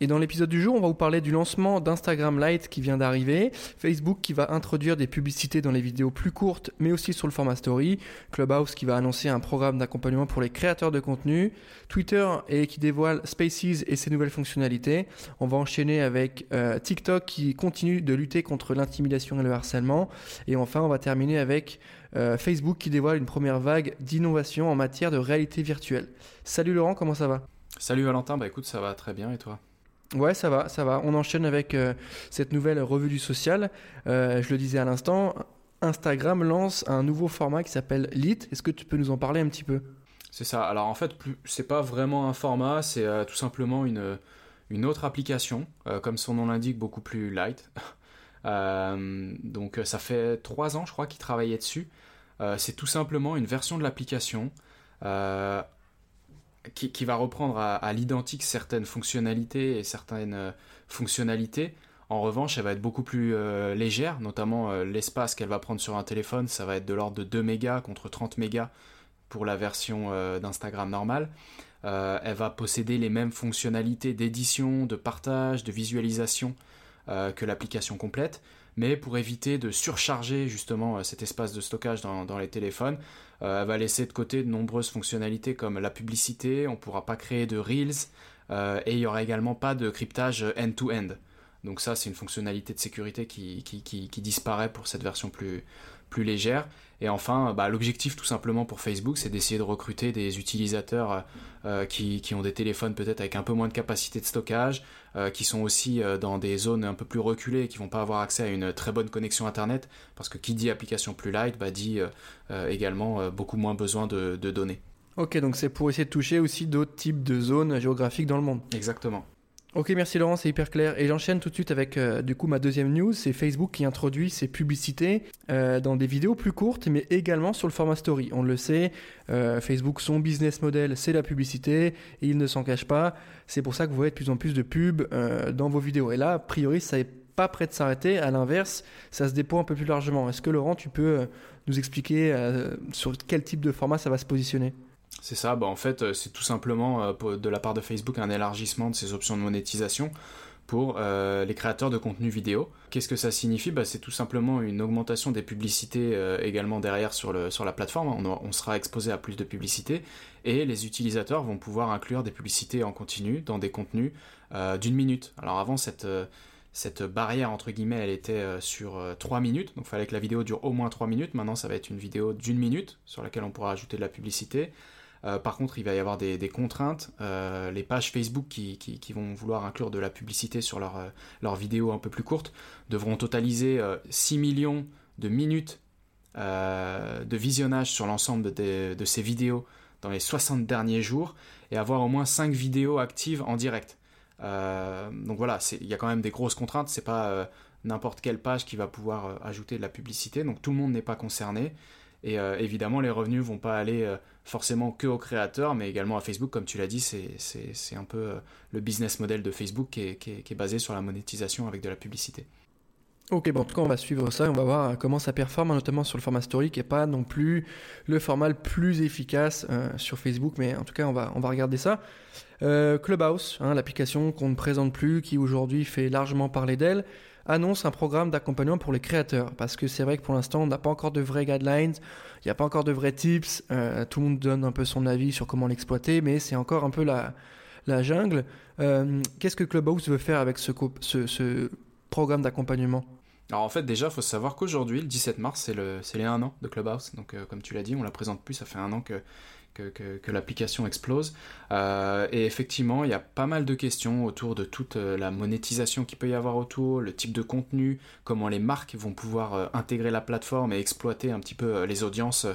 et dans l'épisode du jour, on va vous parler du lancement d'Instagram Lite qui vient d'arriver, Facebook qui va introduire des publicités dans les vidéos plus courtes, mais aussi sur le format story, Clubhouse qui va annoncer un programme d'accompagnement pour les créateurs de contenu, Twitter et qui dévoile Spaces et ses nouvelles fonctionnalités. On va enchaîner avec euh, TikTok qui continue de lutter contre l'intimidation et le harcèlement, et enfin on va terminer avec euh, Facebook qui dévoile une première vague d'innovation en matière de réalité virtuelle. Salut Laurent, comment ça va? Salut Valentin, bah écoute, ça va très bien et toi? Ouais, ça va, ça va. On enchaîne avec euh, cette nouvelle revue du social. Euh, je le disais à l'instant, Instagram lance un nouveau format qui s'appelle Lit. Est-ce que tu peux nous en parler un petit peu? C'est ça. Alors en fait, c'est pas vraiment un format, c'est euh, tout simplement une, une autre application, comme son nom l'indique, beaucoup plus light. donc ça fait trois ans, je crois, qu'il travaillait dessus. c'est tout simplement une version de l'application qui, va reprendre à, l'identique certaines fonctionnalités et certaines euh, fonctionnalités. En revanche, elle va être beaucoup plus euh, légère, notamment euh, l'espace qu'elle va prendre sur un téléphone, ça va être de l'ordre de 2 mégas contre 30 mégas pour la version d'Instagram normale. elle va posséder les mêmes fonctionnalités d'édition, de partage, de visualisation que l'application complète mais pour éviter de surcharger justement euh, cet espace de stockage dans, les téléphones, euh, elle va laisser de côté de nombreuses fonctionnalités comme la publicité, on ne pourra pas créer de Reels, euh, et il n'y aura également pas de cryptage end-to-end. Donc ça, c'est une fonctionnalité de sécurité qui, qui, disparaît pour cette version plus, plus légère. Et enfin, bah, l'objectif tout simplement pour Facebook, c'est d'essayer de recruter des utilisateurs euh, qui, ont des téléphones peut-être avec un peu moins de capacité de stockage, euh, qui sont aussi euh, dans des zones un peu plus reculées et qui vont pas avoir accès à une très bonne connexion Internet, parce que qui dit application plus light, bah, dit également beaucoup moins besoin de, de données. Ok, donc c'est pour essayer de toucher aussi d'autres types de zones géographiques dans le monde. Exactement. Ok, merci Laurent, c'est hyper clair. Et j'enchaîne tout de suite avec euh, du coup ma deuxième news, c'est Facebook qui introduit ses publicités euh, dans des vidéos plus courtes, mais également sur le format story. On le sait, euh, Facebook, son business model, c'est la publicité, et il ne s'en cache pas. C'est pour ça que vous voyez de plus en plus de pubs dans vos vidéos. Et là, a priori, ça n'est pas prêt de s'arrêter. À l'inverse, ça se déploie un peu plus largement. Est-ce que Laurent, tu peux nous expliquer sur quel type de format ça va se positionner? C'est ça, bah en fait, euh, c'est tout simplement euh, de la part de Facebook un élargissement de ses options de monétisation pour euh, les créateurs de contenu vidéo. Qu'est-ce que ça signifie? Bah, C'est tout simplement une augmentation des publicités également derrière sur, la plateforme. On, sera exposé à plus de publicités et les utilisateurs vont pouvoir inclure des publicités en continu dans des contenus d'une minute. Alors avant, cette, cette barrière, entre guillemets, elle était sur 3 minutes, donc il fallait que la vidéo dure au moins 3 minutes. Maintenant, ça va être une vidéo d'une minute sur laquelle on pourra ajouter de la publicité. Euh, par contre, il va y avoir des, contraintes. Euh, les pages Facebook qui, vont vouloir inclure de la publicité sur leurs leur euh, vidéos un peu plus courtes devront totaliser 6 millions de minutes de visionnage sur l'ensemble de, ces vidéos dans les 60 derniers jours et avoir au moins 5 vidéos actives en direct. donc voilà, il y a quand même des grosses contraintes. C'est pas n'importe quelle page qui va pouvoir ajouter de la publicité. Donc tout le monde n'est pas concerné. Et évidemment, les revenus vont pas aller forcément que aux créateurs, mais également à Facebook, comme tu l'as dit, c'est un peu euh, le business model de Facebook qui est, basé sur la monétisation avec de la publicité. Ok, bon, en tout cas, on va suivre ça et on va voir comment ça performe, notamment sur le format story, qui n'est pas non plus le format le plus efficace sur Facebook, mais en tout cas, on va, on va regarder ça. Clubhouse, hein, l'application qu'on ne présente plus, qui aujourd'hui fait largement parler d'elle, annonce un programme d'accompagnement pour les créateurs. Parce que c'est vrai que pour l'instant, on n'a pas encore de vrais guidelines, il n'y a pas encore de vrais tips. Euh, tout le monde donne un peu son avis sur comment l'exploiter, mais c'est encore un peu la, la jungle. Euh, qu'est-ce que Clubhouse veut faire avec ce, ce, ce programme d'accompagnement? Alors en fait déjà, il faut savoir qu'aujourd'hui, le 17 mars, c'est le, les 1 an de Clubhouse. Donc euh, comme tu l'as dit, on la présente plus, ça fait un an que, que, l'application explose. Euh, et effectivement, il y a pas mal de questions autour de toute euh, la monétisation qu'il peut y avoir autour, le type de contenu, comment les marques vont pouvoir euh, intégrer la plateforme et exploiter un petit peu les audiences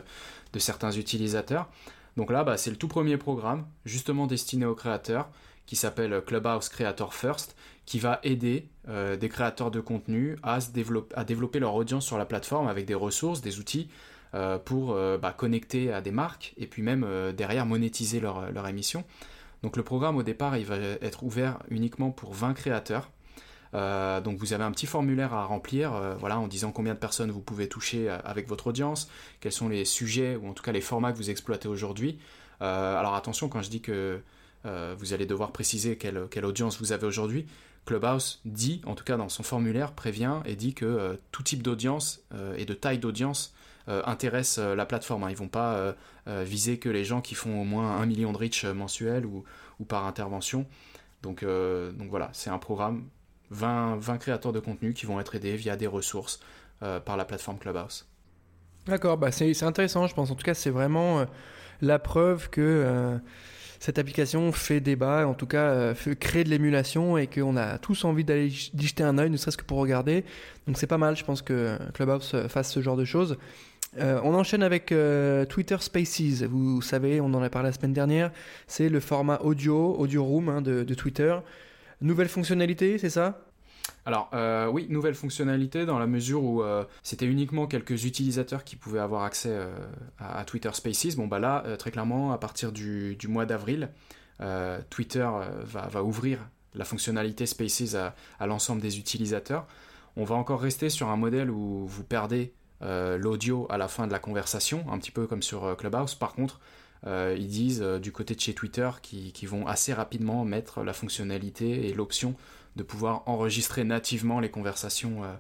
de certains utilisateurs. Donc là, bah, c'est le tout premier programme, justement destiné aux créateurs, qui s'appelle Clubhouse Creator First, qui va aider des créateurs de contenu à, se développer, à développer leur audience sur la plateforme avec des ressources, des outils pour bah, connecter à des marques et puis même derrière monétiser leur, émission. Donc le programme au départ, il va être ouvert uniquement pour 20 créateurs. Euh, donc vous avez un petit formulaire à remplir, euh, voilà, en disant combien de personnes vous pouvez toucher euh, avec votre audience, quels sont les sujets ou en tout cas les formats que vous exploitez aujourd'hui. alors attention quand je dis que vous allez devoir préciser quelle audience vous avez aujourd'hui. Clubhouse dit, en tout cas dans son formulaire, prévient et dit que tout type d'audience et de taille d'audience intéresse la plateforme. Hein. Ils vont pas viser que les gens qui font au moins un million de reach mensuels ou, par intervention. Donc, voilà, c'est un programme 20, 20 créateurs de contenu qui vont être aidés via des ressources euh, par la plateforme Clubhouse. D'accord, bah c'est intéressant, je pense. En tout cas, c'est vraiment euh, la preuve que euh, cette application fait débat, en tout cas créer de l'émulation et qu'on a tous envie d'aller jeter un œil, ne serait-ce que pour regarder. Donc c'est pas mal, je pense que Clubhouse fasse ce genre de choses. On enchaîne avec Twitter Spaces. Vous savez, on en a parlé la semaine dernière. C'est le format audio, audio room hein, de, Twitter. Nouvelle fonctionnalité, c'est ça? Alors euh, oui, nouvelle fonctionnalité dans la mesure où euh, c'était uniquement quelques utilisateurs qui pouvaient avoir accès euh, à, Twitter Spaces. Bon bah là, très clairement, à partir du, mois d'avril, Twitter va, ouvrir la fonctionnalité Spaces à, l'ensemble des utilisateurs. On va encore rester sur un modèle où vous perdez l'audio à la fin de la conversation, un petit peu comme sur Clubhouse. Par contre, ils disent du côté de chez Twitter qu'ils vont assez rapidement mettre la fonctionnalité et l'option de pouvoir enregistrer nativement les conversations euh,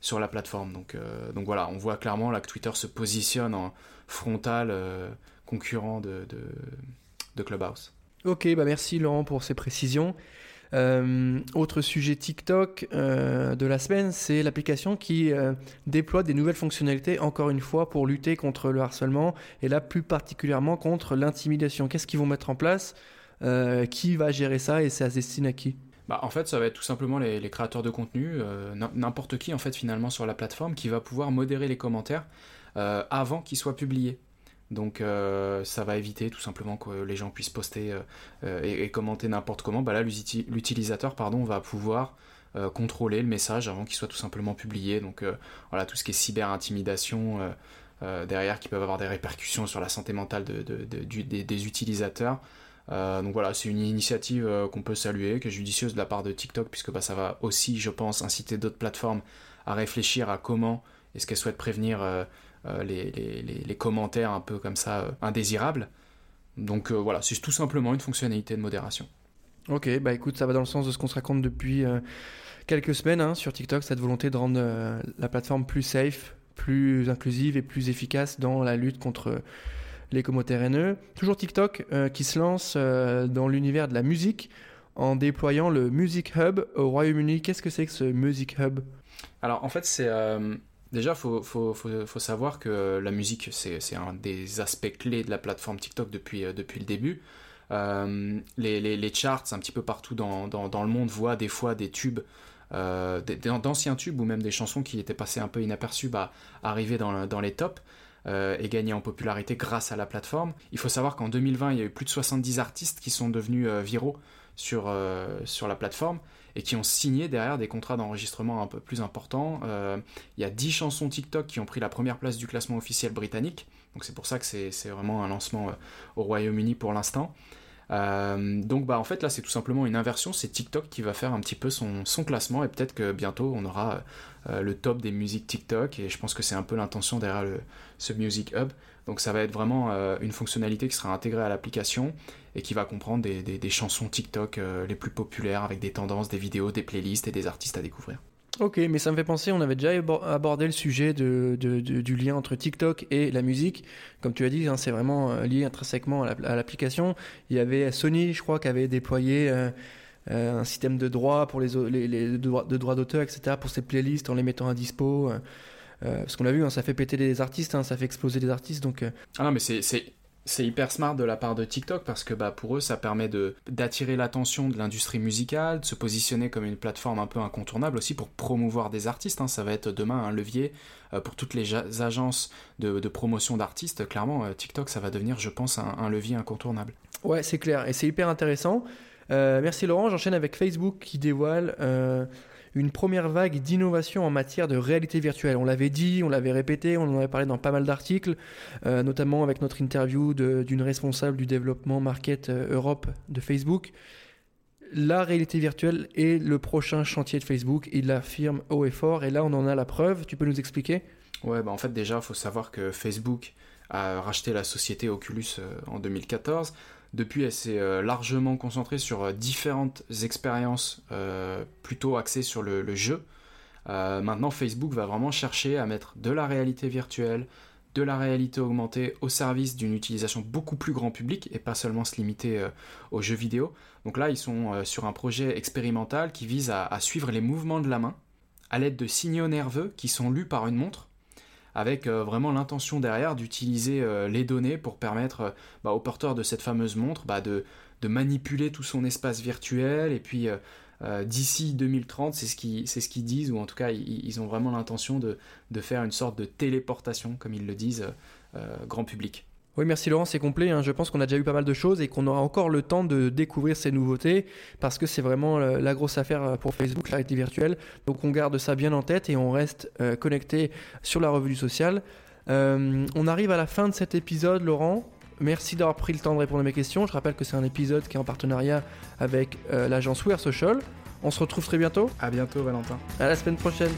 sur la plateforme. Donc, euh, voilà, on voit clairement que Twitter se positionne en frontal euh, concurrent de, de, Clubhouse. Ok, bah merci Laurent pour ces précisions. Autre sujet TikTok de la semaine, c'est l'application qui déploie des nouvelles fonctionnalités, encore une fois, pour lutter contre le harcèlement et là plus particulièrement contre l'intimidation. Qu'est-ce qu'ils vont mettre en place? Qui va gérer ça et c'est à destination à qui? Bah, en fait, ça va être tout simplement les, créateurs de contenu, euh, n'importe qui en fait finalement sur la plateforme, qui va pouvoir modérer les commentaires euh, avant qu'ils soient publiés. Donc euh, ça va éviter tout simplement que les gens puissent poster et, commenter n'importe comment. Bah là, l'utilisateur pardon va pouvoir contrôler le message avant qu'il soit tout simplement publié. Donc voilà, tout ce qui est cyber intimidation derrière qui peuvent avoir des répercussions sur la santé mentale des utilisateurs. Euh, donc voilà, c'est une initiative euh, qu'on peut saluer, qui est judicieuse de la part de TikTok, puisque bah, ça va aussi, je pense, inciter d'autres plateformes à réfléchir à comment est-ce qu'elles souhaitent prévenir euh, les, commentaires un peu comme ça indésirables. Donc voilà, c'est tout simplement une fonctionnalité de modération. Ok, bah écoute, ça va dans le sens de ce qu'on se raconte depuis quelques semaines hein, sur TikTok, cette volonté de rendre la plateforme plus safe, plus inclusive et plus efficace dans la lutte contre les commentaires haineux. Toujours TikTok euh, qui se lance euh, dans l'univers de la musique en déployant le Music Hub au Royaume-Uni. Qu'est-ce que c'est que ce Music Hub? Alors en fait, c'est euh, déjà faut, faut, savoir que la musique c'est un des aspects clés de la plateforme TikTok depuis, depuis le début. les, les, charts un petit peu partout dans, le monde voient des fois des tubes d'anciens tubes ou même des chansons qui étaient passées un peu inaperçues bah, arriver dans, les tops. Euh, et gagner en popularité grâce à la plateforme. Il faut savoir qu'en 2020, il y a eu plus de 70 artistes qui sont devenus euh, viraux sur, euh, sur la plateforme et qui ont signé derrière des contrats d'enregistrement un peu plus importants. il y a 10 chansons TikTok qui ont pris la première place du classement officiel britannique. Donc c'est pour ça que c'est vraiment un lancement au Royaume-Uni pour l'instant. donc bah en fait là c'est tout simplement une inversion, c'est TikTok qui va faire un petit peu son, classement et peut-être que bientôt on aura euh, le top des musiques TikTok et je pense que c'est un peu l'intention derrière le, ce Music Hub. Donc ça va être vraiment euh, une fonctionnalité qui sera intégrée à l'application et qui va comprendre des, des, chansons TikTok euh, les plus populaires avec des tendances, des vidéos, des playlists et des artistes à découvrir. Ok, mais ça me fait penser, on avait déjà abordé le sujet de, de, du lien entre TikTok et la musique. Comme tu as dit, hein, c'est vraiment lié intrinsèquement à l'application. Il y avait Sony, je crois, qui avait déployé euh, un système de droit pour les, les, les de droits d'auteur, etc. pour ces playlists en les mettant à dispo. Euh, euh, parce qu'on l'a vu, hein, ça fait péter les artistes, hein, ça fait exploser les artistes. Donc, Ah non, mais c'est c'est hyper smart de la part de TikTok parce que bah, pour eux, ça permet d'attirer l'attention de l'industrie musicale, de se positionner comme une plateforme un peu incontournable aussi pour promouvoir des artistes. Hein. Ça va être demain un levier pour toutes les agences de, promotion d'artistes. Clairement, TikTok, ça va devenir, je pense, un, levier incontournable. Ouais, c'est clair et c'est hyper intéressant. Euh, merci Laurent. J'enchaîne avec Facebook qui dévoile euh, une première vague d'innovation en matière de réalité virtuelle. On l'avait dit, on l'avait répété, on en avait parlé dans pas mal d'articles, euh, notamment avec notre interview d'une responsable du développement market euh, Europe de Facebook. La réalité virtuelle est le prochain chantier de Facebook, il l'affirme haut et fort, et là on en a la preuve. Tu peux nous expliquer? Ouais, bah en fait déjà, il faut savoir que Facebook a racheté la société Oculus euh, en 2014. Depuis, elle s'est euh, largement concentrée sur euh, différentes expériences plutôt axées sur le, jeu. maintenant, Facebook va vraiment chercher à mettre de la réalité virtuelle, de la réalité augmentée au service d'une utilisation beaucoup plus grand public et pas seulement se limiter aux jeux vidéo. Donc là, ils sont sur un projet expérimental qui vise à suivre les mouvements de la main à l'aide de signaux nerveux qui sont lus par une montre avec euh, vraiment l'intention derrière d'utiliser euh, les données pour permettre euh, bah, au porteur de cette fameuse montre bah, de, manipuler tout son espace virtuel et puis d'ici 2030 c'est ce qu'ils ce qu'ils disent ou en tout cas ils, ont vraiment l'intention de, faire une sorte de téléportation comme ils le disent grand public. Oui, merci Laurent, c'est complet. Hein. Je pense qu'on a déjà eu pas mal de choses et qu'on aura encore le temps de découvrir ces nouveautés parce que c'est vraiment euh, la grosse affaire euh, pour Facebook, la réalité virtuelle. Donc on garde ça bien en tête et on reste euh, connecté sur la revue du social. on arrive à la fin de cet épisode, Laurent. Merci d'avoir pris le temps de répondre à mes questions. Je rappelle que c'est un épisode qui est en partenariat avec l'agence Wear Social. On se retrouve très bientôt. À bientôt, Valentin. À la semaine prochaine.